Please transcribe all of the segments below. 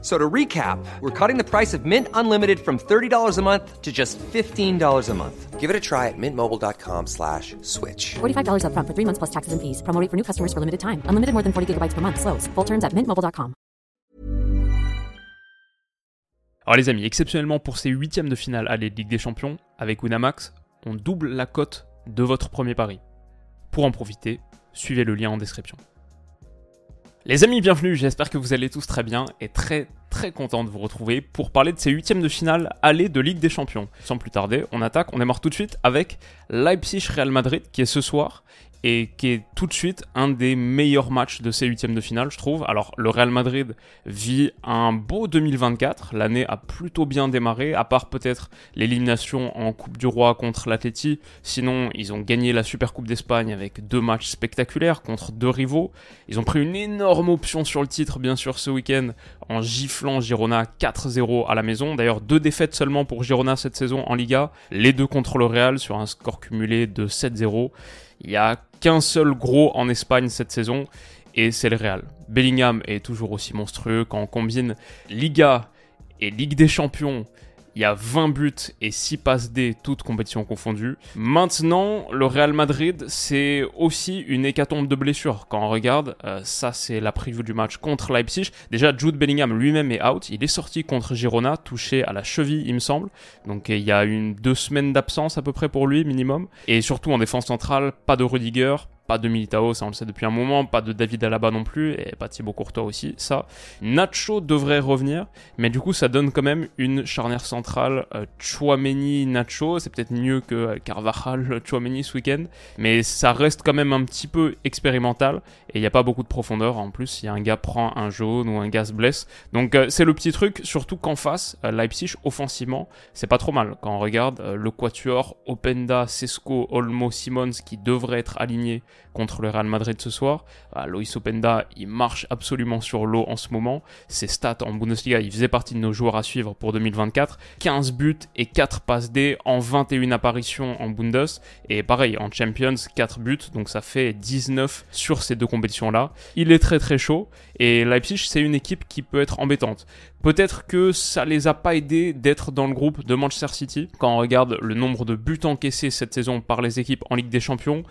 So to recap, we're cutting the price of Mint Unlimited from $30 a month to just $15 a month. Give it a try at mintmobile.com slash switch. $45 upfront for three months plus taxes and fees. Promo rate for new customers for limited time. Unlimited more than 40 gigabytes per month. Slows. Full terms at mintmobile.com. Alors les amis, exceptionnellement pour ces huitièmes de finale à la Ligue des Champions, avec Winamax, on double la cote de votre premier pari. Pour en profiter, suivez le lien en description. Les amis, bienvenue, j'espère que vous allez tous très bien et très très content de vous retrouver pour parler de ces huitièmes de finale aller de Ligue des Champions. Sans plus tarder, on attaque, on démarre tout de suite avec Leipzig-Real Madrid qui est ce soir et qui est tout de suite un des meilleurs matchs de ces huitièmes de finale, je trouve. Alors, le Real Madrid vit un beau 2024. L'année a plutôt bien démarré, à part peut-être l'élimination en Coupe du Roi contre l'Atleti. Sinon, ils ont gagné la Super Coupe d'Espagne avec deux matchs spectaculaires contre deux rivaux. Ils ont pris une énorme option sur le titre, bien sûr, ce week-end, en giflant Girona 4-0 à la maison. D'ailleurs, deux défaites seulement pour Girona cette saison en Liga, les deux contre le Real sur un score cumulé de 7-0. Il n'y a qu'un seul gros en Espagne cette saison, et c'est le Real. Bellingham est toujours aussi monstrueux quand on combine Liga et Ligue des Champions. Il y a 20 buts et 6 passes D, toutes compétitions confondues. Maintenant, le Real Madrid, c'est aussi une hécatombe de blessures. Quand on regarde, euh, ça c'est la preview du match contre Leipzig. Déjà, Jude Bellingham lui-même est out. Il est sorti contre Girona, touché à la cheville, il me semble. Donc il y a une deux semaines d'absence à peu près pour lui, minimum. Et surtout en défense centrale, pas de Rudiger, pas de Militao, ça on le sait depuis un moment, pas de David Alaba non plus, et pas Thibaut Courtois aussi, ça. Nacho devrait revenir, mais du coup ça donne quand même une charnière centrale euh, Chouameni-Nacho, c'est peut-être mieux que euh, Carvajal Chouameni ce week-end, mais ça reste quand même un petit peu expérimental, et il n'y a pas beaucoup de profondeur, en plus si un gars prend un jaune ou un gars se blesse. Donc euh, c'est le petit truc, surtout qu'en face, euh, Leipzig offensivement, c'est pas trop mal. Quand on regarde euh, le quatuor, Openda, Sesco, Olmo, Simons qui devrait être aligné contre le Real Madrid ce soir. Ah, Loïs Openda, il marche absolument sur l'eau en ce moment. Ses stats en Bundesliga, il faisait partie de nos joueurs à suivre pour 2024. 15 buts et 4 passes D en 21 apparitions en Bundes. Et pareil, en Champions, 4 buts, donc ça fait 19 sur ces deux compétitions-là. Il est très très chaud. Et Leipzig, c'est une équipe qui peut être embêtante. Peut-être que ça les a pas aidés d'être dans le groupe de Manchester City. Quand on regarde le nombre de buts encaissés cette saison par les équipes en Ligue des Champions,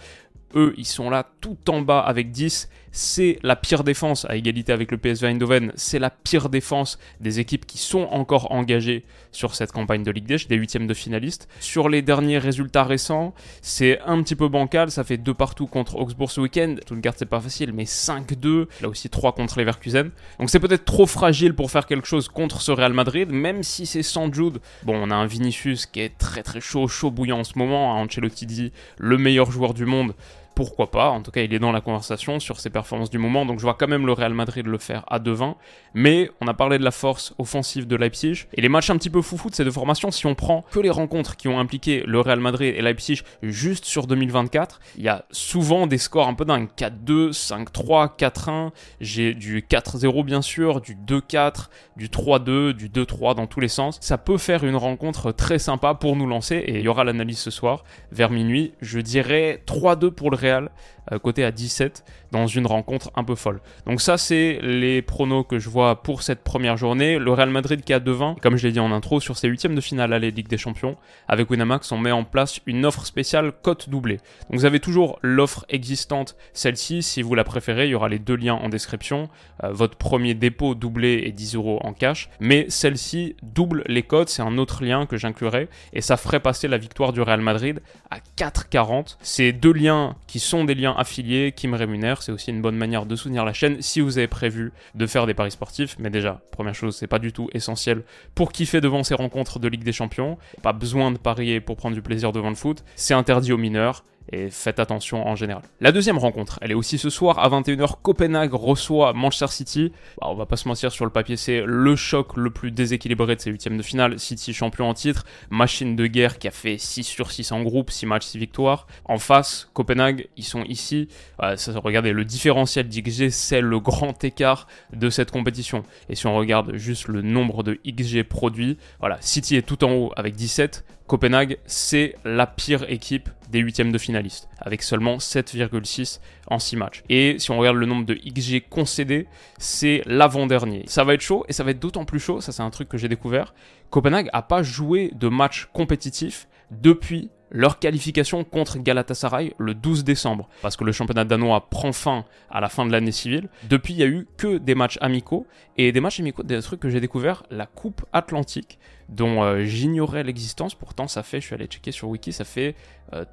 eux, ils sont là tout en bas avec 10. C'est la pire défense à égalité avec le PSV Eindhoven. C'est la pire défense des équipes qui sont encore engagées sur cette campagne de Ligue des, des huitièmes de finalistes. Sur les derniers résultats récents, c'est un petit peu bancal. Ça fait deux partout contre Augsbourg ce week-end. Stuttgart, c'est pas facile, mais 5-2. Là aussi 3 contre Leverkusen. Donc c'est peut-être trop fragile pour faire quelque chose contre ce Real Madrid, même si c'est sans Jude. Bon, on a un Vinicius qui est très très chaud, chaud bouillant en ce moment. Ancelotti dit le meilleur joueur du monde pourquoi pas. En tout cas, il est dans la conversation sur ses performances du moment, donc je vois quand même le Real Madrid le faire à 2-20. Mais on a parlé de la force offensive de Leipzig et les matchs un petit peu foufou de ces deux formations. Si on prend que les rencontres qui ont impliqué le Real Madrid et Leipzig juste sur 2024, il y a souvent des scores un peu dingues 4-2, 5-3, 4-1. J'ai du 4-0 bien sûr, du 2-4, du 3-2, du 2-3 dans tous les sens. Ça peut faire une rencontre très sympa pour nous lancer et il y aura l'analyse ce soir vers minuit. Je dirais 3-2 pour le Real Real, euh, côté à 17, dans une rencontre un peu folle. Donc ça, c'est les pronos que je vois pour cette première journée. Le Real Madrid qui a 2-20, comme je l'ai dit en intro, sur ses huitièmes de finale à la Ligue des Champions, avec Winamax, on met en place une offre spéciale cote doublée. Donc vous avez toujours l'offre existante, celle-ci, si vous la préférez, il y aura les deux liens en description. Euh, votre premier dépôt doublé est 10 euros en cash, mais celle-ci double les cotes, c'est un autre lien que j'inclurai, et ça ferait passer la victoire du Real Madrid à 4,40. C'est deux liens qui sont des liens affiliés, qui me rémunèrent, c'est aussi une bonne manière de soutenir la chaîne si vous avez prévu de faire des paris sportifs. Mais déjà, première chose, c'est pas du tout essentiel pour kiffer devant ces rencontres de Ligue des Champions. Pas besoin de parier pour prendre du plaisir devant le foot. C'est interdit aux mineurs et faites attention en général. La deuxième rencontre, elle est aussi ce soir à 21h. Copenhague reçoit Manchester City. Bah, on va pas se mentir sur le papier, c'est le choc le plus déséquilibré de ces huitièmes de finale. City champion en titre, machine de guerre qui a fait 6 sur 6 en groupe, 6 matchs, 6 victoires. En face, Copenhague, ils sont ici. regardez, le différentiel d'XG, c'est le grand écart de cette compétition. Et si on regarde juste le nombre de XG produits, voilà, City est tout en haut avec 17. Copenhague, c'est la pire équipe des huitièmes de finalistes, avec seulement 7,6 en 6 matchs. Et si on regarde le nombre de XG concédés, c'est l'avant-dernier. Ça va être chaud, et ça va être d'autant plus chaud, ça c'est un truc que j'ai découvert, Copenhague a pas joué de match compétitif depuis leur qualification contre Galatasaray le 12 décembre, parce que le championnat danois prend fin à la fin de l'année civile. Depuis, il y a eu que des matchs amicaux, et des matchs amicaux, des trucs que j'ai découvert, la Coupe Atlantique, dont euh, j'ignorais l'existence, pourtant ça fait, je suis allé checker sur Wiki, ça fait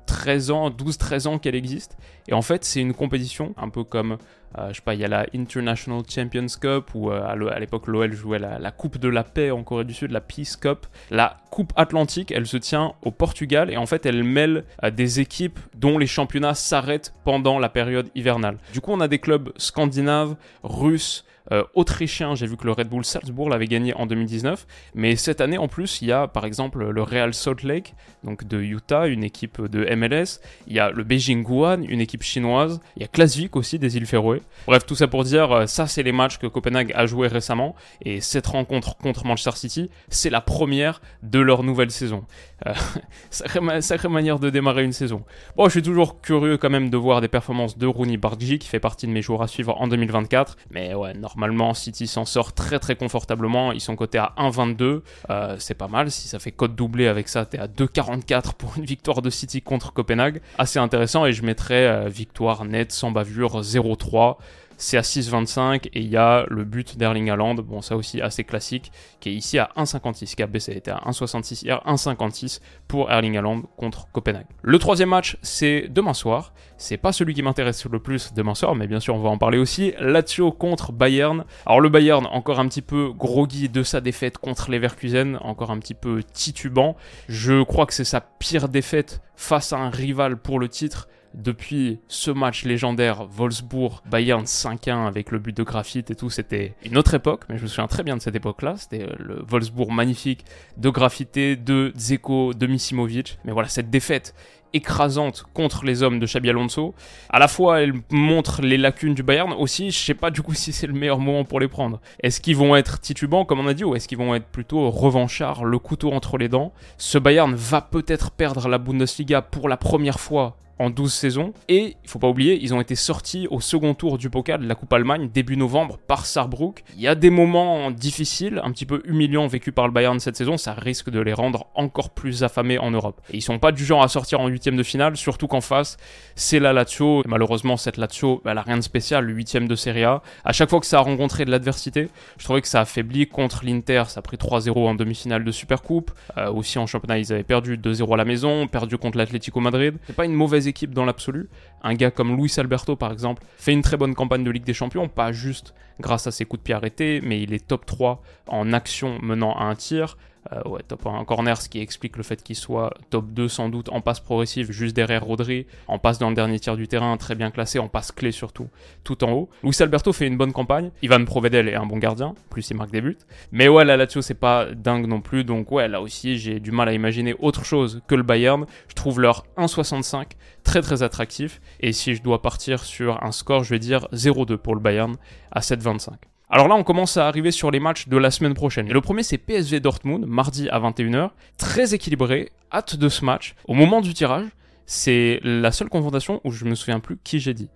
13 euh, ans, 12-13 ans qu'elle existe, et en fait c'est une compétition, un peu comme, euh, je sais pas, il y a la International Champions Cup, ou à l'époque l'OL jouait la, Coupe de la Paix en Corée du Sud, la Peace Cup, la Coupe Atlantique, elle se tient au Portugal, et en fait elle mêle des équipes dont les championnats s'arrêtent pendant la période hivernale. Du coup on a des clubs scandinaves, russes, euh, autrichien. J'ai vu que le Red Bull Salzbourg l'avait gagné en 2019. Mais cette année, en plus, il y a par exemple le Real Salt Lake, donc de Utah, une équipe de MLS. Il y a le Beijing Guan, une équipe chinoise. Il y a Klasvik aussi des îles Féroé. Bref, tout ça pour dire, euh, ça c'est les matchs que Copenhague a joué récemment. Et cette rencontre contre Manchester City, c'est la première de leur nouvelle saison. Euh, sacrée, manière de démarrer une saison. Bon, je suis toujours curieux quand même de voir des performances de Rooney Bargi, qui fait partie de mes joueurs à suivre en 2024. Mais ouais, normalement, City s'en sort très très confortablement. Ils sont cotés à 1,22. Euh, c'est pas mal. Si ça fait code doublé avec ça, t'es à 2,44 pour une victoire de City contre Copenhague. Assez intéressant. Et je mettrais euh, victoire nette sans bavure 0-3 c'est à 6,25 et il y a le but d'Erling Haaland, bon ça aussi assez classique, qui est ici à 1,56, qui a baissé, était à 1,66 hier, 1,56 pour Erling Haaland contre Copenhague. Le troisième match, c'est demain soir, c'est pas celui qui m'intéresse le plus demain soir, mais bien sûr on va en parler aussi, Lazio contre Bayern. Alors le Bayern, encore un petit peu groggy de sa défaite contre Leverkusen, encore un petit peu titubant, je crois que c'est sa pire défaite face à un rival pour le titre, depuis ce match légendaire Wolfsburg-Bayern 5-1 avec le but de graphite et tout, c'était une autre époque, mais je me souviens très bien de cette époque-là. C'était euh, le Wolfsburg magnifique de graffité, de Zeko, de Misimovic. Mais voilà, cette défaite écrasante contre les hommes de Xabi Alonso. À la fois, elle montre les lacunes du Bayern. Aussi, je sais pas du coup si c'est le meilleur moment pour les prendre. Est-ce qu'ils vont être titubants, comme on a dit, ou est-ce qu'ils vont être plutôt revanchards, le couteau entre les dents? Ce Bayern va peut-être perdre la Bundesliga pour la première fois en 12 saisons. Et il faut pas oublier, ils ont été sortis au second tour du pokal de la Coupe Allemagne début novembre par Saarbrück. Il y a des moments difficiles, un petit peu humiliants vécus par le Bayern cette saison, ça risque de les rendre encore plus affamés en Europe. Et ils sont pas du genre à sortir en huitième de finale, surtout qu'en face, c'est la Lazio. Et malheureusement, cette Lazio, elle a rien de spécial, le huitième de Serie A. À chaque fois que ça a rencontré de l'adversité, je trouvais que ça a affaibli contre l'Inter, ça a pris 3-0 en demi-finale de Supercoupe. Euh, aussi en championnat, ils avaient perdu 2-0 à la maison, perdu contre l'Atlético Madrid. C'est pas une mauvaise équipe dans l'absolu. Un gars comme Luis Alberto, par exemple, fait une très bonne campagne de Ligue des Champions, pas juste grâce à ses coups de pied arrêtés, mais il est top 3 en action menant à un tir. Euh, ouais, top 1 en corner, ce qui explique le fait qu'il soit top 2 sans doute en passe progressive, juste derrière Rodri, en passe dans le dernier tiers du terrain, très bien classé, en passe clé surtout, tout en haut. Luis Alberto fait une bonne campagne, Ivan Provedel est un bon gardien, plus il marque des buts. Mais ouais, la Lazio c'est pas dingue non plus, donc ouais, là aussi j'ai du mal à imaginer autre chose que le Bayern. Je trouve leur 1,65 très très attractif, et si je dois partir sur un score, je vais dire 0-2 pour le Bayern à 7,25. Alors là, on commence à arriver sur les matchs de la semaine prochaine. Et le premier, c'est PSV Dortmund, mardi à 21h. Très équilibré, hâte de ce match. Au moment du tirage, c'est la seule confrontation où je me souviens plus qui j'ai dit.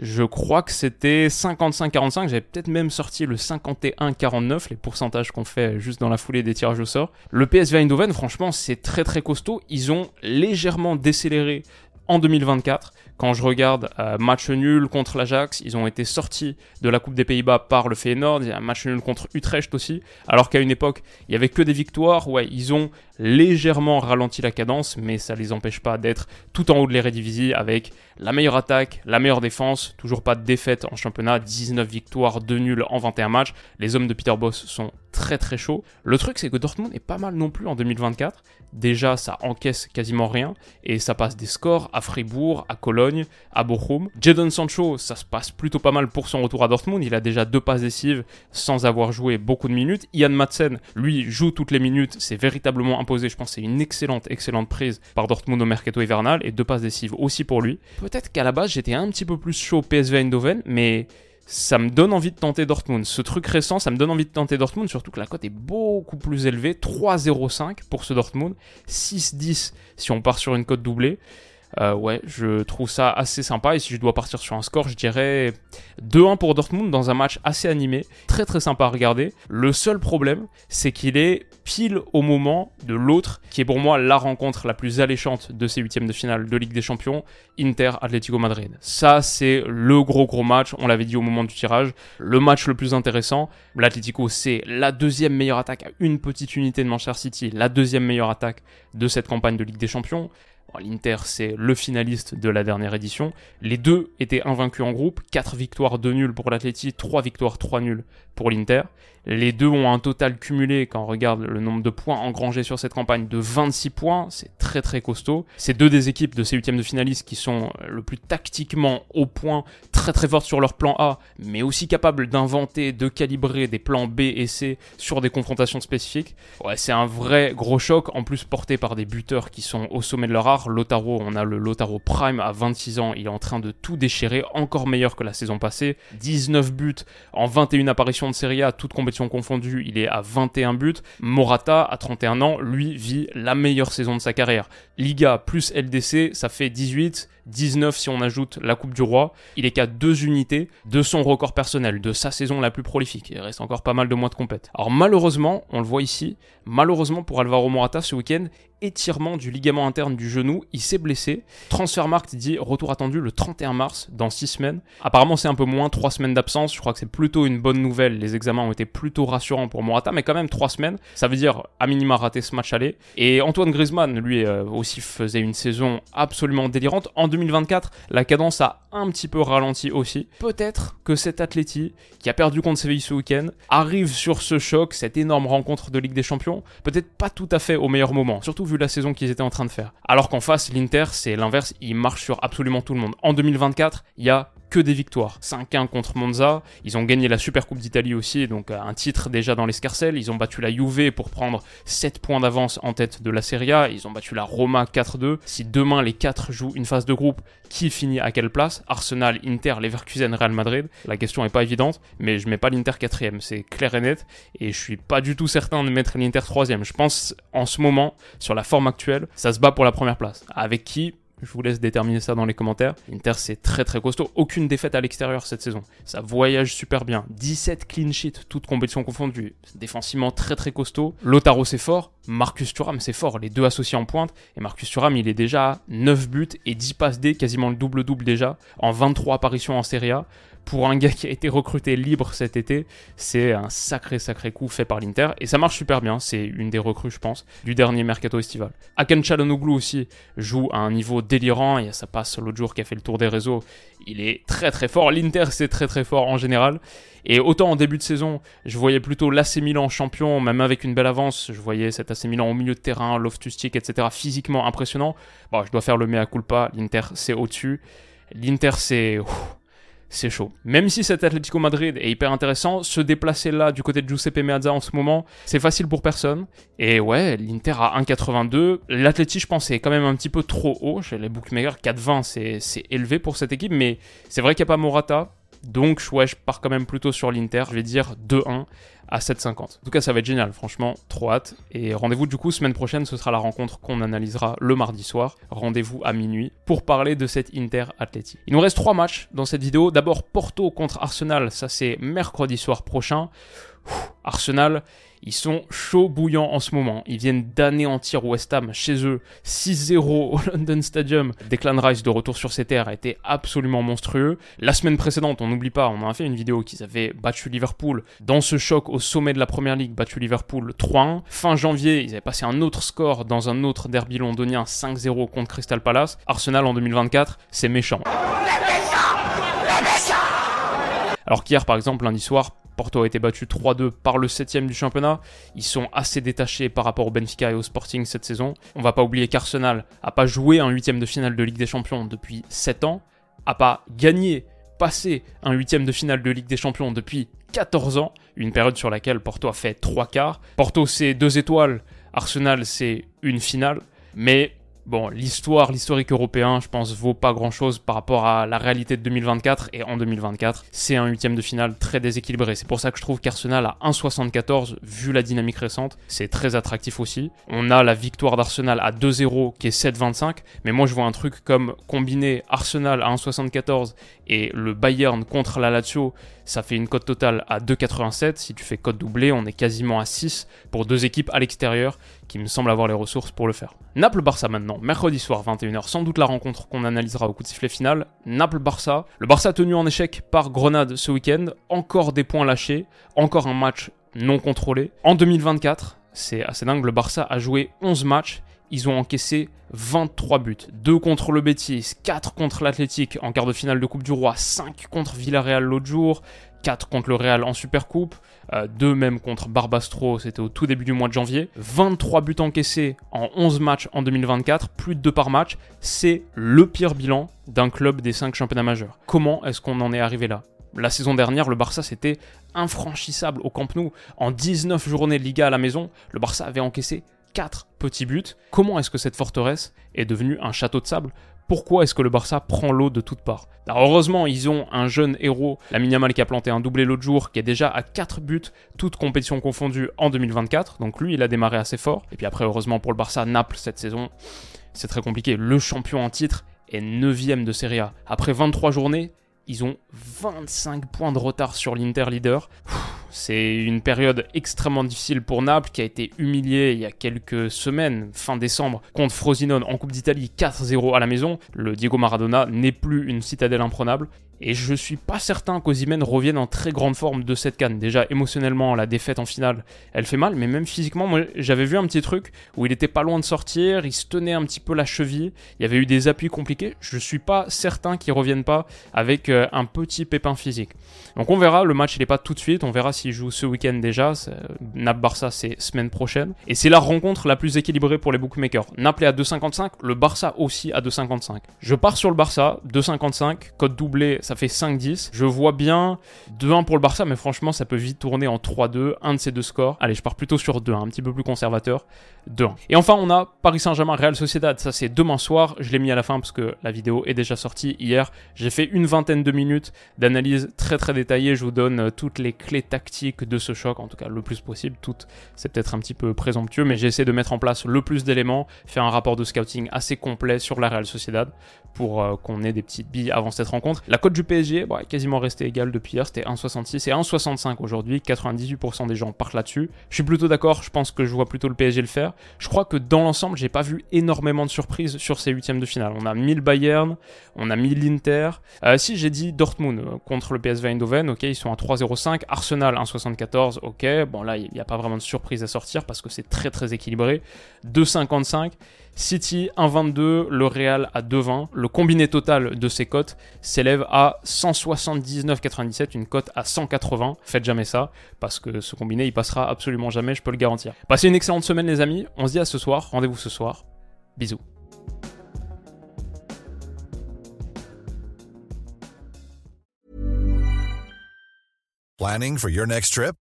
Je crois que c'était 55-45, j'avais peut-être même sorti le 51-49, les pourcentages qu'on fait juste dans la foulée des tirages au sort. Le PSV Eindhoven, franchement, c'est très très costaud. Ils ont légèrement décéléré en 2024. Quand je regarde euh, match nul contre l'Ajax, ils ont été sortis de la Coupe des Pays-Bas par le Feyenoord. Il un match nul contre Utrecht aussi. Alors qu'à une époque, il y avait que des victoires. Ouais, ils ont légèrement ralenti la cadence, mais ça les empêche pas d'être tout en haut de l'Eredivisie avec la meilleure attaque, la meilleure défense, toujours pas de défaite en championnat, 19 victoires, 2 nuls en 21 matchs. Les hommes de Peter Boss sont très très chauds. Le truc c'est que Dortmund est pas mal non plus en 2024. Déjà ça encaisse quasiment rien et ça passe des scores à Fribourg, à Cologne, à Bochum. Jadon Sancho, ça se passe plutôt pas mal pour son retour à Dortmund. Il a déjà deux passes décisives sans avoir joué beaucoup de minutes. Ian Madsen, lui, joue toutes les minutes. C'est véritablement imposé. Je pense c'est une excellente, excellente prise par Dortmund au mercato hivernal et deux passes décisives aussi pour lui. Peut-être qu'à la base j'étais un petit peu plus chaud PSV Eindhoven, mais ça me donne envie de tenter Dortmund. Ce truc récent, ça me donne envie de tenter Dortmund, surtout que la cote est beaucoup plus élevée. 3,05 pour ce Dortmund, 6,10 si on part sur une cote doublée. Euh, ouais, je trouve ça assez sympa. Et si je dois partir sur un score, je dirais 2-1 pour Dortmund dans un match assez animé, très très sympa à regarder. Le seul problème, c'est qu'il est pile au moment de l'autre, qui est pour moi la rencontre la plus alléchante de ces huitièmes de finale de Ligue des Champions, Inter Atlético Madrid. Ça, c'est le gros gros match. On l'avait dit au moment du tirage, le match le plus intéressant. L'Atlético, c'est la deuxième meilleure attaque à une petite unité de Manchester City, la deuxième meilleure attaque de cette campagne de Ligue des Champions. L'Inter, c'est le finaliste de la dernière édition. Les deux étaient invaincus en groupe. 4 victoires, 2 nuls pour l'Atleti, 3 victoires, 3 nuls pour l'Inter. Les deux ont un total cumulé, quand on regarde le nombre de points engrangés sur cette campagne, de 26 points. C'est très très costaud. C'est deux des équipes de ces huitièmes de finalistes qui sont le plus tactiquement au point, très très fortes sur leur plan A, mais aussi capables d'inventer, de calibrer des plans B et C sur des confrontations spécifiques. C'est un vrai gros choc, en plus porté par des buteurs qui sont au sommet de leur art. Lotaro, on a le Lotaro Prime à 26 ans, il est en train de tout déchirer, encore meilleur que la saison passée. 19 buts en 21 apparitions de Serie A, toutes compétitions confondues, il est à 21 buts. Morata, à 31 ans, lui vit la meilleure saison de sa carrière. Liga plus LDC, ça fait 18. 19 si on ajoute la Coupe du Roi. Il est qu'à deux unités de son record personnel, de sa saison la plus prolifique. Il reste encore pas mal de mois de compète. Alors malheureusement, on le voit ici, malheureusement pour Alvaro Morata ce week-end, étirement du ligament interne du genou, il s'est blessé. Transfermarkt dit retour attendu le 31 mars, dans 6 semaines. Apparemment c'est un peu moins, 3 semaines d'absence, je crois que c'est plutôt une bonne nouvelle, les examens ont été plutôt rassurants pour Morata, mais quand même 3 semaines, ça veut dire à minima rater ce match aller. Et Antoine Griezmann, lui euh, aussi faisait une saison absolument délirante. En 2024, la cadence a un petit peu ralenti aussi. Peut-être que cet Atleti, qui a perdu contre Séville ce week-end, arrive sur ce choc, cette énorme rencontre de Ligue des Champions, peut-être pas tout à fait au meilleur moment, surtout vu la saison qu'ils étaient en train de faire. Alors qu'en face, l'Inter, c'est l'inverse, il marche sur absolument tout le monde. En 2024, il y a des victoires. 5-1 contre Monza, ils ont gagné la Super Coupe d'Italie aussi, donc euh, un titre déjà dans l'escarcelle, ils ont battu la Juve pour prendre 7 points d'avance en tête de la Serie A, ils ont battu la Roma 4-2. Si demain les 4 jouent une phase de groupe, qui finit à quelle place? Arsenal, Inter, Leverkusen, Real Madrid. La question est pas évidente, mais je mets pas l'Inter 4 c'est clair et net, et je suis pas du tout certain de mettre l'Inter 3 Je pense en ce moment, sur la forme actuelle, ça se bat pour la première place. Avec qui? Je vous laisse déterminer ça dans les commentaires. L'Inter, c'est très très costaud. Aucune défaite à l'extérieur cette saison. Ça voyage super bien. 17 clean sheets, toutes compétitions confondues. Défensivement très très costaud. Lotaro, c'est fort. Marcus Thuram, c'est fort. Les deux associés en pointe. Et Marcus Thuram, il est déjà à 9 buts et 10 passes D, quasiment le double-double déjà, en 23 apparitions en Serie A pour un gars qui a été recruté libre cet été, c'est un sacré sacré coup fait par l'Inter et ça marche super bien. C'est une des recrues, je pense, du dernier mercato estival. Akan Çalhanoğlu aussi joue à un niveau délirant et ça passe l'autre jour qui a fait le tour des réseaux. Il est très très fort. L'Inter c'est très très fort en général. Et autant en début de saison, je voyais plutôt l'AC Milan champion, même avec une belle avance. Je voyais cet AC Milan au milieu de terrain, Loftus-Cheek, etc. Physiquement impressionnant. Bon, je dois faire le mea culpa. L'Inter c'est au-dessus. L'Inter c'est c'est chaud. Même si cet Atlético Madrid est hyper intéressant, se déplacer là du côté de Giuseppe Meazza en ce moment, c'est facile pour personne. Et ouais, l'Inter à 1,82. L'Atleti, je pense, est quand même un petit peu trop haut. Chez les bookmakers, 4,20, c'est élevé pour cette équipe, mais c'est vrai qu'il n'y a pas Morata. Donc, ouais, je pars quand même plutôt sur l'Inter. Je vais dire 2-1 à 7,50. En tout cas, ça va être génial, franchement, trop hâte. Et rendez-vous du coup, semaine prochaine, ce sera la rencontre qu'on analysera le mardi soir. Rendez-vous à minuit pour parler de cette Inter Athletic. Il nous reste trois matchs dans cette vidéo. D'abord, Porto contre Arsenal, ça c'est mercredi soir prochain. Arsenal, ils sont chauds bouillants en ce moment. Ils viennent d'anéantir West Ham chez eux 6-0 au London Stadium. Declan Rice de retour sur ses terres a été absolument monstrueux. La semaine précédente, on n'oublie pas, on a fait une vidéo qu'ils avaient battu Liverpool dans ce choc au sommet de la première ligue, battu Liverpool 3-1. Fin janvier, ils avaient passé un autre score dans un autre derby londonien 5-0 contre Crystal Palace. Arsenal en 2024, c'est méchant. Alors qu'hier, par exemple, lundi soir, Porto a été battu 3-2 par le 7 du championnat. Ils sont assez détachés par rapport au Benfica et au Sporting cette saison. On va pas oublier qu'Arsenal a pas joué un huitième de finale de Ligue des Champions depuis 7 ans, a pas gagné, passé un huitième de finale de Ligue des Champions depuis 14 ans, une période sur laquelle Porto a fait 3 quarts. Porto c'est 2 étoiles, Arsenal c'est une finale, mais Bon, l'histoire, l'historique européen, je pense, vaut pas grand chose par rapport à la réalité de 2024. Et en 2024, c'est un huitième de finale très déséquilibré. C'est pour ça que je trouve qu'Arsenal à 1,74, vu la dynamique récente, c'est très attractif aussi. On a la victoire d'Arsenal à 2-0 qui est 7,25. Mais moi, je vois un truc comme combiner Arsenal à 1,74 et le Bayern contre la Lazio, ça fait une cote totale à 2,87. Si tu fais cote doublée, on est quasiment à 6 pour deux équipes à l'extérieur qui me semblent avoir les ressources pour le faire. Naples-Barça maintenant, mercredi soir 21h, sans doute la rencontre qu'on analysera au coup de sifflet final. Naples-Barça, le Barça tenu en échec par Grenade ce week-end, encore des points lâchés, encore un match non contrôlé. En 2024, c'est assez dingue, le Barça a joué 11 matchs ils ont encaissé 23 buts. 2 contre le Betis, 4 contre l'Athletic en quart de finale de Coupe du Roi, 5 contre Villarreal l'autre jour, 4 contre le Real en Supercoupe, 2 euh, même contre Barbastro, c'était au tout début du mois de janvier. 23 buts encaissés en 11 matchs en 2024, plus de 2 par match. C'est le pire bilan d'un club des 5 championnats majeurs. Comment est-ce qu'on en est arrivé là? La saison dernière, le Barça c'était infranchissable au Camp Nou. En 19 journées de Liga à la maison, le Barça avait encaissé 4 petits buts. Comment est-ce que cette forteresse est devenue un château de sable? Pourquoi est-ce que le Barça prend l'eau de toutes parts? Heureusement, ils ont un jeune héros, la Yamal qui a planté un doublé l'autre jour, qui est déjà à 4 buts, toutes compétitions confondues en 2024. Donc lui, il a démarré assez fort. Et puis après, heureusement pour le Barça, Naples cette saison, c'est très compliqué. Le champion en titre est 9ème de Serie A. Après 23 journées, ils ont 25 points de retard sur l'Inter leader. C'est une période extrêmement difficile pour Naples qui a été humilié il y a quelques semaines, fin décembre, contre Frosinone en Coupe d'Italie 4-0 à la maison. Le Diego Maradona n'est plus une citadelle imprenable. Et je suis pas certain qu'Ozimène revienne en très grande forme de cette canne. Déjà émotionnellement, la défaite en finale, elle fait mal, mais même physiquement, moi j'avais vu un petit truc où il était pas loin de sortir, il se tenait un petit peu la cheville, il y avait eu des appuis compliqués. Je suis pas certain qu'il revienne pas avec euh, un petit pépin physique. Donc on verra, le match il est pas tout de suite, on verra joue ce week-end déjà. Naples Barça c'est semaine prochaine. Et c'est la rencontre la plus équilibrée pour les bookmakers. Naples est à 2,55, le Barça aussi à 2,55. Je pars sur le Barça, 2,55, code doublé, ça fait 5-10. Je vois bien 2-1 pour le Barça, mais franchement, ça peut vite tourner en 3-2, un de ces deux scores. Allez, je pars plutôt sur 2-1, un petit peu plus conservateur. 2-1. Et enfin, on a Paris Saint-Germain, Real Sociedad. Ça, c'est demain soir. Je l'ai mis à la fin parce que la vidéo est déjà sortie hier. J'ai fait une vingtaine de minutes d'analyse très très détaillée. Je vous donne euh, toutes les clés tactiques de ce choc, en tout cas le plus possible. Toutes, c'est peut-être un petit peu présomptueux, mais j'ai essayé de mettre en place le plus d'éléments, faire un rapport de scouting assez complet sur la Real Sociedad pour euh, qu'on ait des petites billes avant cette rencontre. La cote du PSG est quasiment resté égal depuis hier, c'était 1,66 et 1,65 aujourd'hui. 98% des gens partent là-dessus. Je suis plutôt d'accord, je pense que je vois plutôt le PSG le faire. Je crois que dans l'ensemble, j'ai pas vu énormément de surprises sur ces huitièmes de finale. On a mis le Bayern, on a mis l'Inter. Euh, si j'ai dit Dortmund euh, contre le PSV Eindhoven, ok, ils sont à 3,05. Arsenal 1,74, ok. Bon là, il n'y a pas vraiment de surprise à sortir parce que c'est très très équilibré. 2,55. City 1,22, le Real à 2,20. Le combiné total de ces cotes s'élève à 179,97, une cote à 180. Faites jamais ça, parce que ce combiné, il passera absolument jamais, je peux le garantir. Passez une excellente semaine les amis, on se dit à ce soir, rendez-vous ce soir. Bisous. Planning for your next trip?